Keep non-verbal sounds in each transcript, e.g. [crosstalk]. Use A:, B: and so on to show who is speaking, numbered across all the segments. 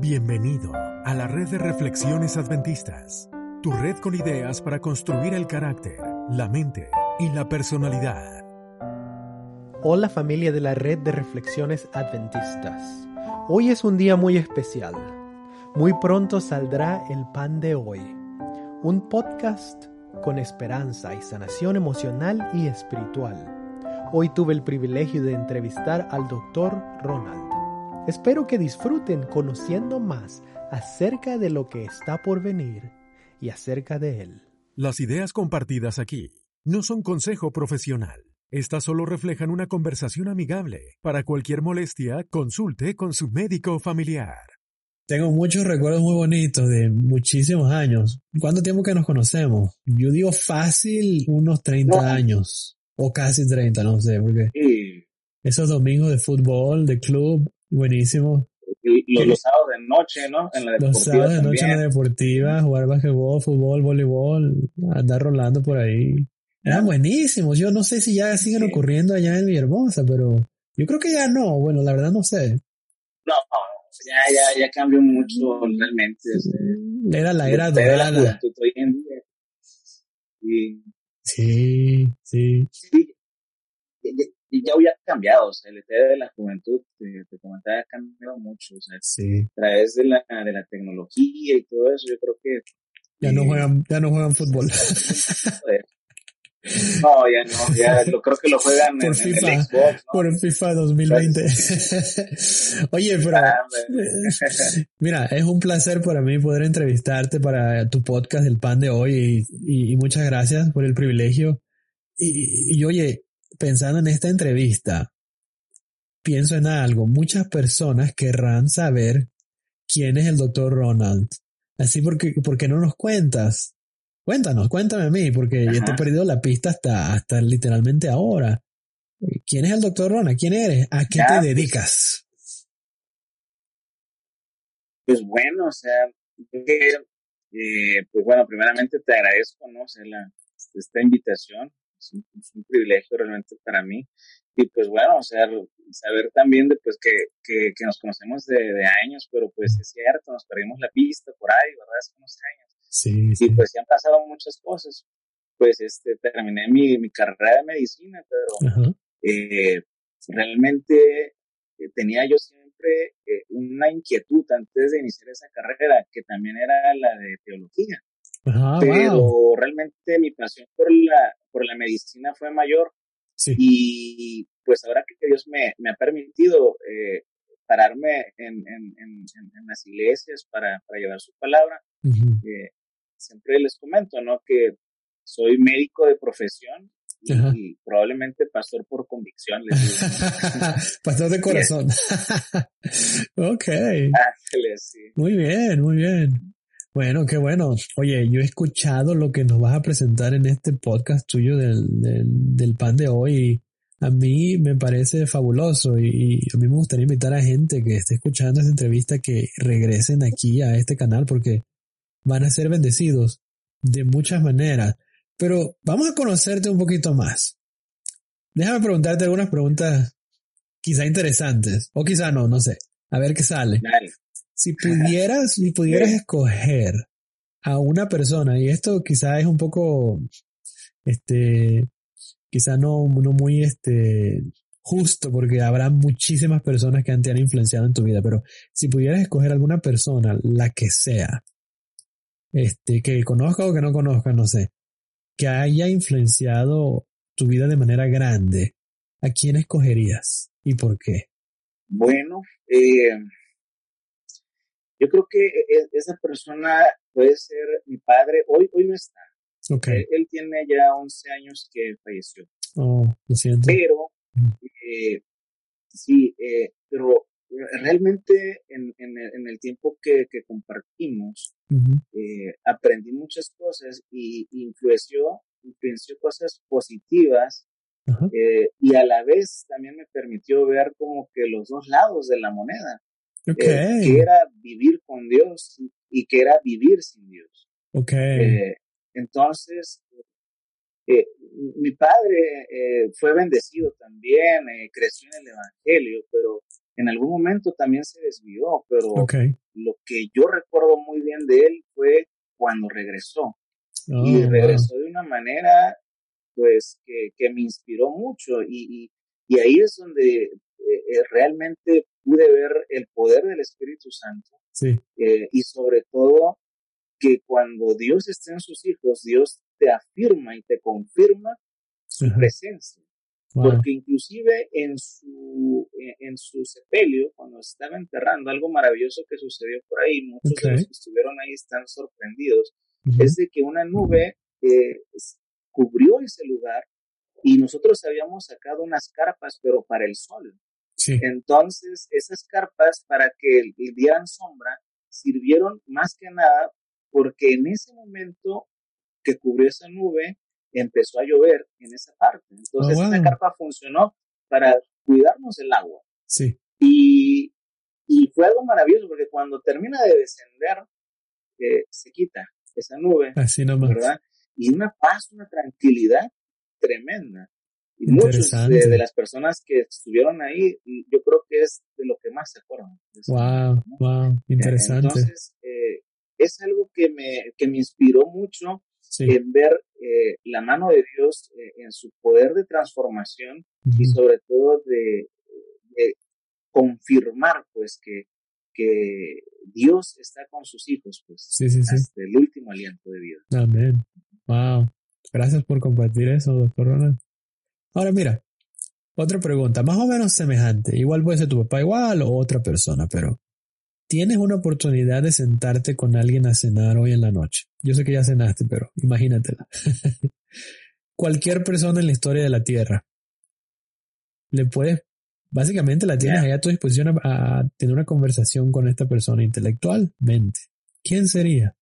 A: Bienvenido a la red de reflexiones adventistas, tu red con ideas para construir el carácter, la mente y la personalidad.
B: Hola familia de la red de reflexiones adventistas. Hoy es un día muy especial. Muy pronto saldrá el pan de hoy, un podcast con esperanza y sanación emocional y espiritual. Hoy tuve el privilegio de entrevistar al doctor Ronald. Espero que disfruten conociendo más acerca de lo que está por venir y acerca de él.
A: Las ideas compartidas aquí no son consejo profesional. Estas solo reflejan una conversación amigable. Para cualquier molestia, consulte con su médico familiar.
C: Tengo muchos recuerdos muy bonitos de muchísimos años. ¿Cuánto tiempo que nos conocemos? Yo digo fácil unos 30 años. O casi 30, no sé, porque esos domingos de fútbol, de club, Buenísimo.
D: Los, los, sábados de noche, ¿no? En la deportiva
C: los sábados de noche en la deportiva, jugar basquetbol, fútbol, voleibol, andar rolando por ahí. Eran buenísimos. Yo no sé si ya siguen ocurriendo allá en Villahermosa, pero yo creo que ya no. Bueno, la verdad no sé.
D: No, ya, ya, ya cambió mucho realmente.
C: Era la era dorada.
D: Sí,
C: sí.
D: sí y ya había cambiado, o sea, el idea de la juventud, te, te comentaba, ha cambiado mucho, o sea,
C: sí.
D: a través de la, de la tecnología y todo eso, yo creo que...
C: Ya no juegan, ya no juegan fútbol.
D: No, ya no, ya lo, creo que lo juegan por en, FIFA, el Xbox, ¿no?
C: Por FIFA 2020. Oye, pero [laughs] mira, es un placer para mí poder entrevistarte para tu podcast El Pan de hoy y, y, muchas gracias por el privilegio. Y, y, oye, pensando en esta entrevista, pienso en algo. Muchas personas querrán saber quién es el doctor Ronald. Así porque, porque no nos cuentas. Cuéntanos, cuéntame a mí, porque ya te he perdido la pista hasta, hasta literalmente ahora. ¿Quién es el doctor Ronald? ¿Quién eres? ¿A qué te pues, dedicas?
D: Pues, bueno, o sea, eh, pues bueno, primeramente te agradezco, ¿no? esta invitación es un, privilegio realmente para mí. Y pues bueno, o sea, saber también de, pues, que, que, que nos conocemos de, de, años, pero pues es cierto, nos perdimos la pista por ahí, ¿verdad? Hace unos años.
C: Sí,
D: sí. Y pues ya han pasado muchas cosas. Pues este, terminé mi, mi carrera de medicina, pero eh, realmente eh, tenía yo siempre eh, una inquietud antes de iniciar esa carrera, que también era la de teología pero realmente mi pasión por la, por la medicina fue mayor. Y pues ahora que Dios me, me ha permitido eh, pararme en, en, en, las iglesias para, para, llevar su palabra, eh, siempre les comento, ¿no? Que soy médico de profesión y, probablemente pastor por convicción. [laughs]
C: pastor de [laughs] corazón. [laughs] ok.
D: Ángeles, sí.
C: Muy bien, muy bien. Bueno, qué bueno. Oye, yo he escuchado lo que nos vas a presentar en este podcast tuyo del, del, pan de hoy. A mí me parece fabuloso y, a mí me gustaría invitar a gente que esté escuchando esta entrevista que regresen aquí a este canal porque van a ser bendecidos de muchas maneras. Pero vamos a conocerte un poquito más. Déjame preguntarte algunas preguntas quizá interesantes o quizá no, no sé. A ver qué sale. Si pudieras, si pudieras escoger a una persona, y esto quizá es un poco, este, quizá no, no muy, este, justo, porque habrá muchísimas personas que te han influenciado en tu vida, pero si pudieras escoger alguna persona, la que sea, este, que conozca o que no conozca, no sé, que haya influenciado tu vida de manera grande, ¿a quién escogerías y por qué?
D: Bueno, eh, yo creo que e, e, esa persona puede ser mi padre. Hoy, hoy no está.
C: Okay.
D: Él, tiene ya 11 años que falleció.
C: Oh, lo siento.
D: Pero, eh, sí, eh, pero realmente en, en, el tiempo que, que compartimos, eh, aprendí muchas cosas y influenció, influenció cosas positivas eh, y a la vez también me permitió ver como que los dos lados de la moneda.
C: Eh, okay.
D: que era vivir con Dios y que era vivir sin Dios.
C: Okay.
D: Eh, entonces, eh, mi padre fue bendecido también, creció en el Evangelio, pero en algún momento también se desvió, pero lo que yo recuerdo muy bien de él fue cuando regresó. y oh, regresó de una manera, pues, que, que me inspiró mucho. Y, y, ahí es donde eh, eh, realmente pude ver el poder del Espíritu Santo.
C: Sí.
D: Eh, y sobre todo, que cuando Dios está en sus hijos, Dios te afirma y te confirma su presencia. Porque inclusive en su, en su sepelio, cuando estaba enterrando, algo maravilloso que sucedió por ahí, muchos de los que estuvieron ahí están sorprendidos, es de que una nube eh, cubrió ese lugar y nosotros habíamos sacado unas carpas, pero para el sol. Entonces, esas carpas, para que dieran sombra, sirvieron más que nada porque en ese momento que cubrió esa nube, empezó a llover en esa parte. Entonces, oh, esa carpa funcionó para cuidarnos del agua.
C: Sí.
D: Y, y fue algo maravilloso porque cuando termina de descender, eh, se quita esa nube.
C: Así nomás.
D: ¿Verdad? Y una paz, una tranquilidad tremenda. Y muchas de, las personas que estuvieron ahí, yo creo que es de lo que más se acuerdan.
C: Wow, wow, interesante.
D: Entonces, eh, es algo que me, que me inspiró mucho en ver eh, la mano de Dios eh, en su poder de transformación y sobre todo de, confirmar pues que, que Dios está con sus hijos pues hasta el último aliento de vida.
C: Amén. Wow. Gracias por compartir eso, doctor Ronald. Ahora mira, otra pregunta, más o menos semejante. Igual puede ser tu papá igual o otra persona, pero Tienes una oportunidad de sentarte con alguien a cenar hoy en la noche. Yo sé que ya cenaste, pero imagínatela. [laughs] Cualquier persona en la historia de la Tierra. Le puedes, básicamente la tienes ahí a tu disposición a, tener una conversación con esta persona intelectualmente. ¿Quién sería?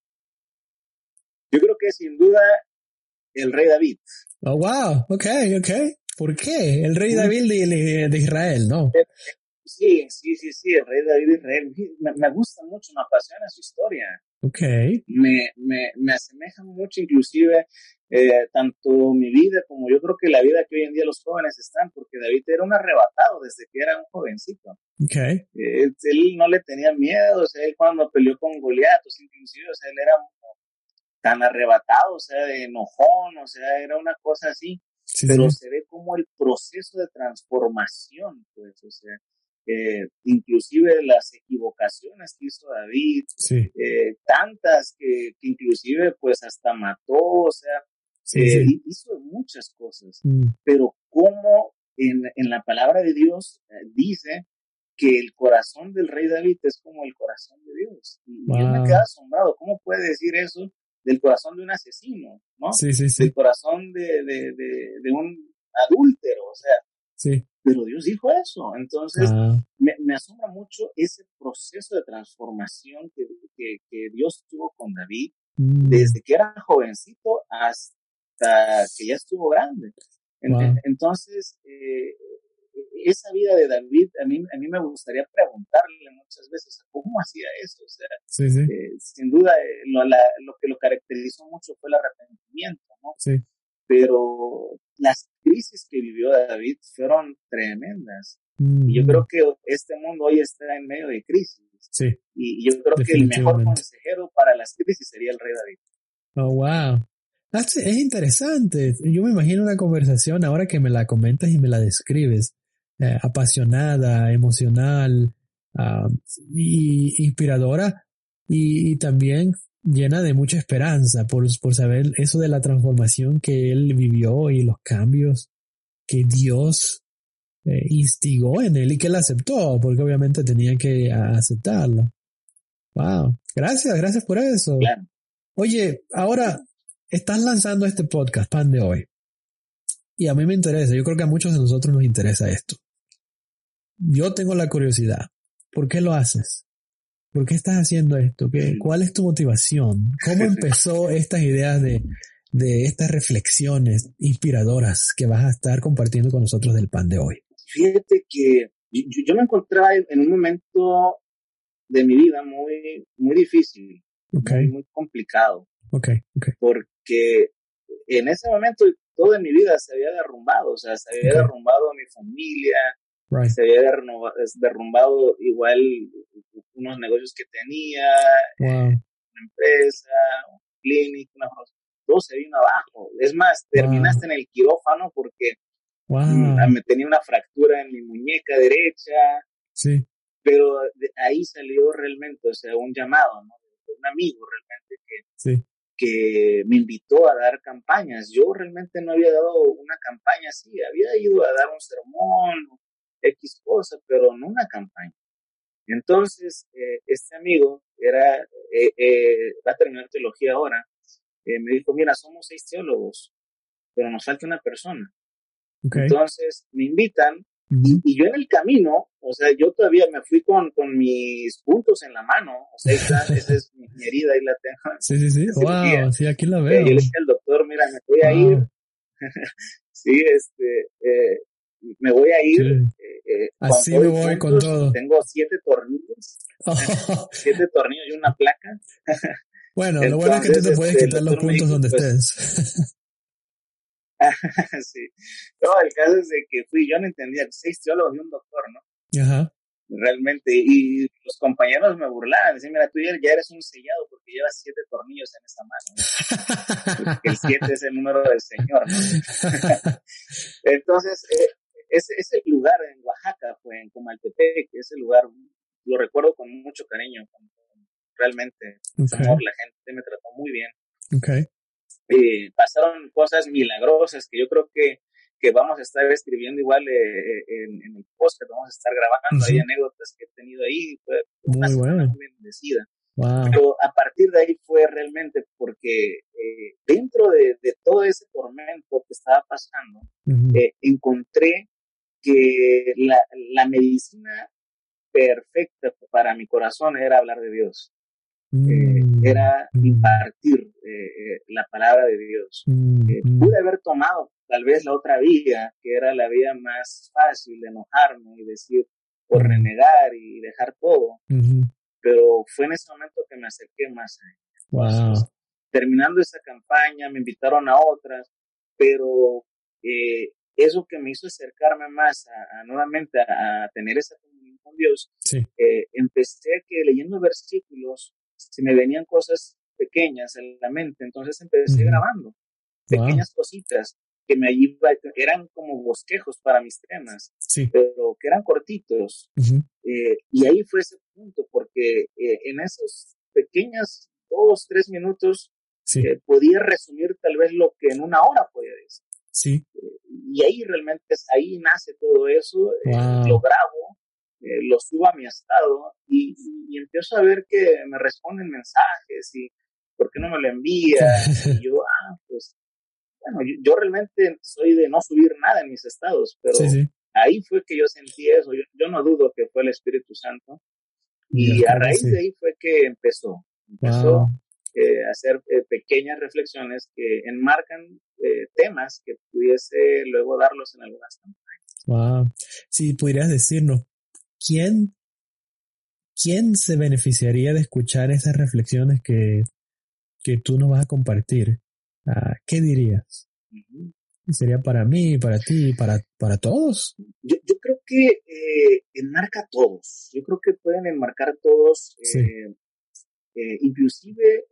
D: Yo creo que sin duda el rey David.
C: Oh, wow, ok, ok. ¿Por qué? El rey David de, de Israel, ¿no?
D: Sí, sí, sí, sí, el rey David Israel. Me, me, gusta mucho, me apasiona su historia.
C: Ok.
D: Me, me, me asemeja mucho, inclusive, eh, tanto mi vida como yo creo que la vida que hoy en día los jóvenes están, porque David era un arrebatado desde que era un jovencito.
C: Ok.
D: Eh, él no le tenía miedo, o sea, él cuando peleó con Goliat, o sea, inclusive, o sea, él era tan arrebatado, o sea, de enojón, o sea, era una cosa así. pero se ve como el proceso de transformación, pues, o sea, eh, inclusive las equivocaciones que hizo David, eh, tantas que, inclusive pues hasta mató, o sea, eh, hizo muchas cosas, mm. pero como en, en, la palabra de Dios dice que el corazón del rey David es como el corazón de Dios. Y yo me quedo asombrado, ¿cómo puede decir eso del corazón de un asesino, ¿no?
C: Sí, sí, sí.
D: Del corazón de, de, de, de un adúltero, o sea,
C: Sí.
D: Pero Dios dijo eso. Entonces, ah. me, me, asombra mucho ese proceso de transformación que, que, Dios tuvo con David, mm. desde que era jovencito hasta que ya estuvo grande. Entonces, eh, esa vida de David, a mí, a mí me gustaría preguntarle muchas veces cómo hacía eso. O sea,
C: eh,
D: sin duda, eh, lo, lo, que lo caracterizó mucho fue el arrepentimiento, ¿no?
C: Sí
D: pero las crisis que vivió David fueron tremendas. Y yo creo que este mundo hoy está en medio de crisis.
C: Sí.
D: Y yo creo que el mejor consejero para las crisis sería el rey David.
C: Oh, wow. Es interesante. Yo me imagino una conversación ahora que me la comentas y me la describes. Eh, apasionada, emocional, uh, y inspiradora y, también llena de mucha esperanza por, por saber eso de la transformación que él vivió y los cambios que Dios eh, instigó en él y que él aceptó, porque obviamente tenía que aceptarlo. Wow, gracias, gracias por eso. Oye, ahora estás lanzando este podcast, Pan de Hoy. Y a mí me interesa, yo creo que a muchos de nosotros nos interesa esto. Yo tengo la curiosidad. ¿Por qué lo haces? ¿Por qué estás haciendo esto? ¿Qué, ¿Cuál es tu motivación? ¿Cómo [laughs] empezó estas ideas de, de estas reflexiones inspiradoras que vas a estar compartiendo con nosotros del pan de hoy?
D: Fíjate que yo, me encontraba en un momento de mi vida muy, muy difícil, muy, complicado.
C: Okay, okay.
D: Porque en ese momento todo en mi vida se había derrumbado, o sea, se había derrumbado mi familia, Se había derrumbado igual unos negocios que tenía, una empresa, una clínica, una todo se vino abajo. Es más, terminaste en el quirófano porque mm, me tenía una fractura en mi muñeca derecha.
C: Sí.
D: Pero de ahí salió realmente, o sea, un llamado, ¿no? un amigo realmente que, que me invitó a dar campañas. Yo realmente no había dado una campaña así, había ido a dar un sermón, X cosa, pero no una campaña. Entonces, eh, este amigo era, eh, eh, va a terminar teología ahora, me dijo, mira, somos seis teólogos, pero nos falta una persona. Entonces, me invitan y, yo en el camino, o sea, yo todavía me fui con, con mis puntos en la mano, o sea, [laughs] esa, es mi, herida, ahí la tengo.
C: Sí, sí, sí, wow, sí, aquí la veo.
D: Y le dije al doctor, mira, me voy a ir, [laughs] sí, este, eh, me voy a ir. Eh,
C: eh, Así me voy con todo.
D: Tengo siete tornillos, [laughs] siete tornillos y una placa.
C: bueno, lo bueno es que tú te puedes este, quitar los puntos donde pues, estés. [laughs]
D: sí. No, el caso es de que fui, yo no entendía, seis teólogos y un doctor, ¿no?
C: Ajá.
D: Realmente, y los compañeros me burlaban, decían, mira, tú ya eres un sellado porque llevas siete tornillos en esa mano. [laughs] el siete es el número del Señor, ¿no? Entonces, eh, ese, ese lugar en Oaxaca, fue en Comaltepec, ese lugar lo recuerdo con mucho cariño, realmente, la gente me trató muy bien.
C: Okay.
D: Eh, pasaron cosas milagrosas que yo creo que, que vamos a estar escribiendo igual eh, en, en, el post, que vamos a estar grabando. Hay anécdotas que he tenido ahí, fue
C: muy, bueno.
D: muy bendecida. Pero a partir de ahí fue realmente porque eh, dentro de, de, todo ese tormento que estaba pasando, encontré que la, la medicina perfecta para mi corazón era hablar de Dios. Eh, mm, era mm. impartir eh, eh, la palabra de Dios. Mm, pude haber tomado tal vez la otra vía, que era la vía más fácil de enojarme y decir, por renegar y dejar todo, pero fue en ese momento que me acerqué más a
C: él.
D: terminando esa campaña, me invitaron a otras, pero eso que me hizo acercarme más a, nuevamente a, tener esa comunión con Dios, empecé que leyendo versículos se me venían cosas pequeñas en la mente, entonces empecé grabando pequeñas cositas que me ayudaban, eran como bosquejos para mis temas, pero que eran cortitos. Eh, y ahí fue ese punto, porque eh, en esos pequeños dos, tres minutos eh, podía resumir tal vez lo que en una hora podía decir.
C: Sí.
D: y ahí realmente, ahí nace todo eso, lo grabo, eh, lo subo a mi estado y, empiezo a ver que me responden mensajes y ¿por qué no me lo envía? [laughs] Y yo, ah, pues, bueno, yo, realmente soy de no subir nada en mis estados, pero ahí fue que yo sentí eso. Yo, no dudo que fue el Espíritu Santo. Y, a raíz de ahí fue que empezó. Empezó eh, hacer eh, pequeñas reflexiones que enmarcan temas que pudiese luego darlos en algunas campañas.
C: Wow. Si pudieras decirnos, ¿quién, quién se beneficiaría de escuchar esas reflexiones que, que tú nos vas a compartir? Ah, ¿Qué dirías? ¿Sería para mí, para ti, para, para todos?
D: Yo, yo creo que eh, enmarca a todos. Yo creo que pueden enmarcar todos. Eh, eh, inclusive,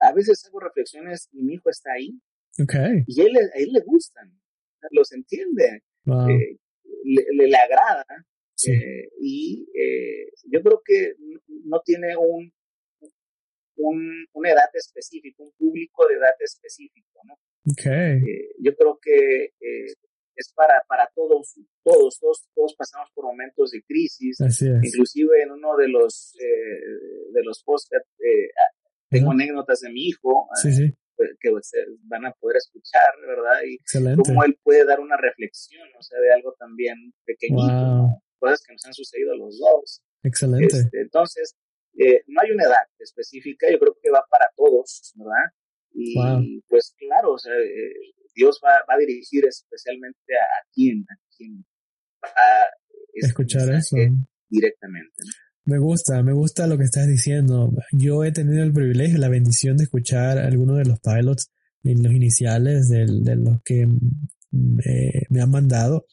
D: a veces hago reflexiones y mi hijo está ahí.
C: Okay.
D: Y él, a él le gustan. Los entiende. le, le, agrada. Eh, y eh, yo creo que no tiene un, un, una edad específica, un público de edad específico, ¿no?
C: Okay.
D: Eh, yo creo que es para, para todos, todos, todos, todos pasamos por momentos de crisis. Inclusive en uno de los, de los posts tengo anécdotas de mi hijo. que van a poder escuchar, ¿verdad? Y cómo él puede dar una reflexión, o sea, de algo también pequeñito, cosas que nos han sucedido a los dos.
C: Excelente.
D: Este, entonces, eh, no hay una edad específica, yo creo que va para todos, ¿verdad? Y pues claro, o sea, eh, Dios va, va, a dirigir especialmente a, quien, a quien va a
C: escuchar eso
D: directamente.
C: Me gusta, me gusta lo que estás diciendo. Yo he tenido el privilegio, la bendición de escuchar algunos de los pilots en los iniciales de, de los que me, me han mandado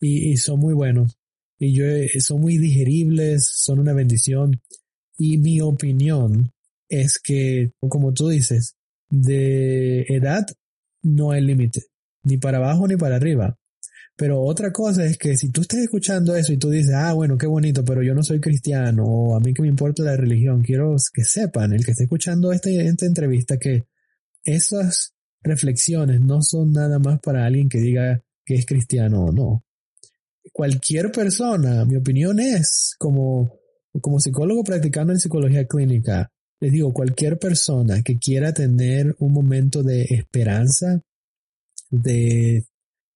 C: y, son muy buenos. Y yo, son muy digeribles, son una bendición. Y mi opinión es que, como tú dices, de edad no hay límite, ni para abajo ni para arriba. Pero otra cosa es que si tú estás escuchando eso y tú dices, ah, bueno, qué bonito, pero yo no soy cristiano, o a mí que me importa la religión, quiero que sepan, el que esté escuchando este, esta entrevista, que esas reflexiones no son nada más para alguien que diga que es cristiano o no. Cualquier persona, mi opinión es, como, como psicólogo practicando en psicología clínica, les digo, cualquier persona que quiera tener un momento de esperanza, de,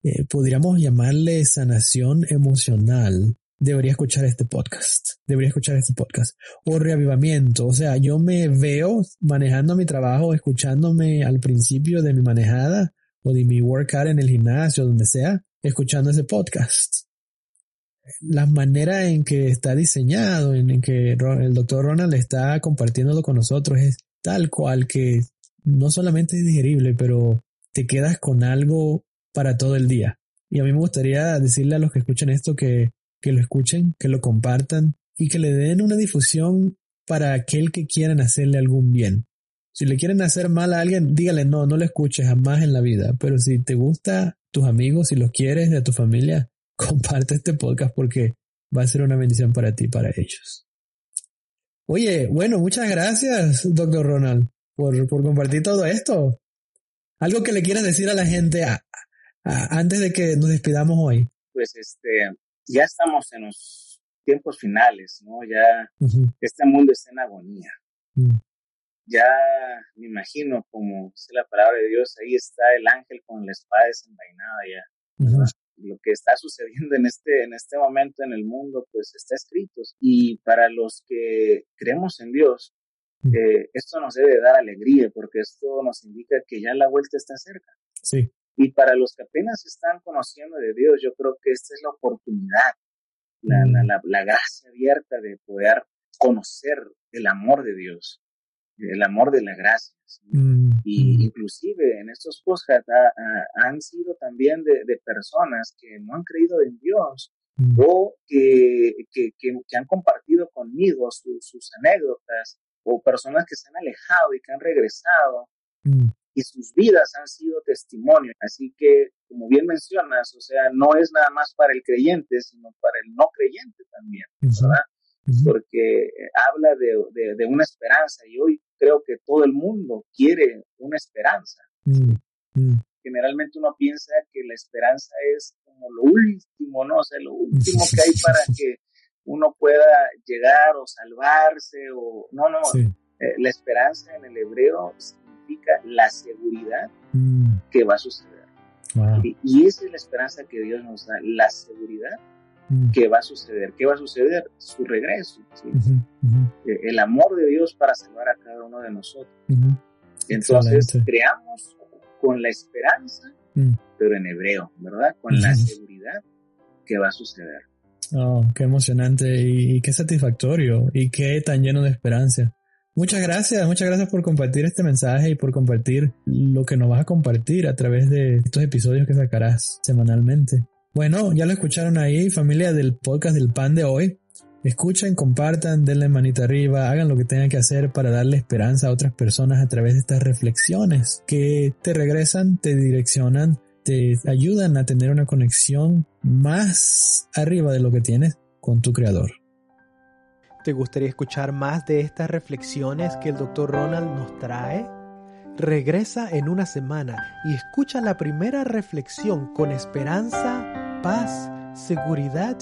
C: eh, podríamos llamarle sanación emocional, debería escuchar este podcast. Debería escuchar este podcast. O reavivamiento. O sea, yo me veo manejando mi trabajo, escuchándome al principio de mi manejada o de mi workout en el gimnasio, donde sea, escuchando ese podcast. La manera en que está diseñado, en, que el doctor Ronald está compartiéndolo con nosotros es tal cual que no solamente es digerible, pero te quedas con algo para todo el día. Y a mí me gustaría decirle a los que escuchan esto que que lo escuchen, que lo compartan y que le den una difusión para aquel que quieran hacerle algún bien. Si le quieren hacer mal a alguien, dígale no, no lo escuches jamás en la vida. Pero si te gusta tus amigos, si los quieres de tu familia, comparte este podcast porque va a ser una bendición para ti y para ellos. Oye, bueno, muchas gracias, doctor Ronald, por, por compartir todo esto. Algo que le quieras decir a la gente antes de que nos despidamos hoy.
D: Pues este, ya estamos en los tiempos finales, ¿no? Ya este mundo está en agonía. Mm. Ya me imagino, como dice la palabra de Dios, ahí está el ángel con la espada desenvainada ya. Lo que está [laughs] sucediendo en este, en este momento en el mundo, pues está escrito. Y para los que creemos en Dios, mm. eh, esto nos debe dar alegría, porque esto nos indica que ya la vuelta está cerca.
C: Sí.
D: Y para los que apenas están conociendo de Dios, yo creo que esta es la oportunidad, la, la, mm. la, gracia abierta de poder conocer el amor de Dios, el amor de la gracia. Mm, y mm. inclusive en estos podcasts han sido también de, de, personas que no han creído en Dios o que, que, que, han compartido conmigo sus anécdotas o personas que se han alejado y que han regresado y sus vidas han sido testimonio. Así que, como bien mencionas, o sea, no es nada más para el creyente, sino para el no creyente también, ¿verdad? Porque habla de, de, una esperanza y hoy creo que todo el mundo quiere una esperanza. Generalmente uno piensa que la esperanza es como lo último, ¿no? O sea, lo último que hay para que uno pueda llegar o salvarse o... No, no, eh, la esperanza en el hebreo la seguridad mm. que va a suceder. Y, esa es la esperanza que Dios nos da, la seguridad que va a suceder. ¿Qué va a suceder? Su regreso. Eh, el amor de Dios para salvar a cada uno de nosotros. Entonces, creamos con la esperanza, mm. pero en hebreo, ¿verdad? Con la seguridad que va a suceder.
C: Oh, qué emocionante y qué satisfactorio y qué tan lleno de esperanza. Muchas gracias, muchas gracias por compartir este mensaje y por compartir lo que nos vas a compartir a través de estos episodios que sacarás semanalmente. Bueno, ya lo escucharon ahí, familia del podcast del pan de hoy. Escuchen, compartan, denle manita arriba, hagan lo que tengan que hacer para darle esperanza a otras personas a través de estas reflexiones que te regresan, te direccionan, te ayudan a tener una conexión más arriba de lo que tienes con tu creador.
B: ¿Te gustaría escuchar más de estas reflexiones que el Dr. Ronald nos trae? Regresa en una semana y escucha la primera reflexión con esperanza, paz, seguridad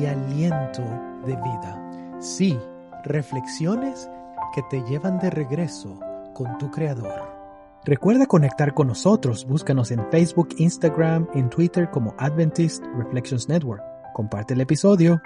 B: y aliento de vida. Sí, reflexiones que te llevan de regreso con tu Creador. Recuerda conectar con nosotros. Búscanos en Facebook, Instagram, en Twitter como Adventist Reflections Network. Comparte el episodio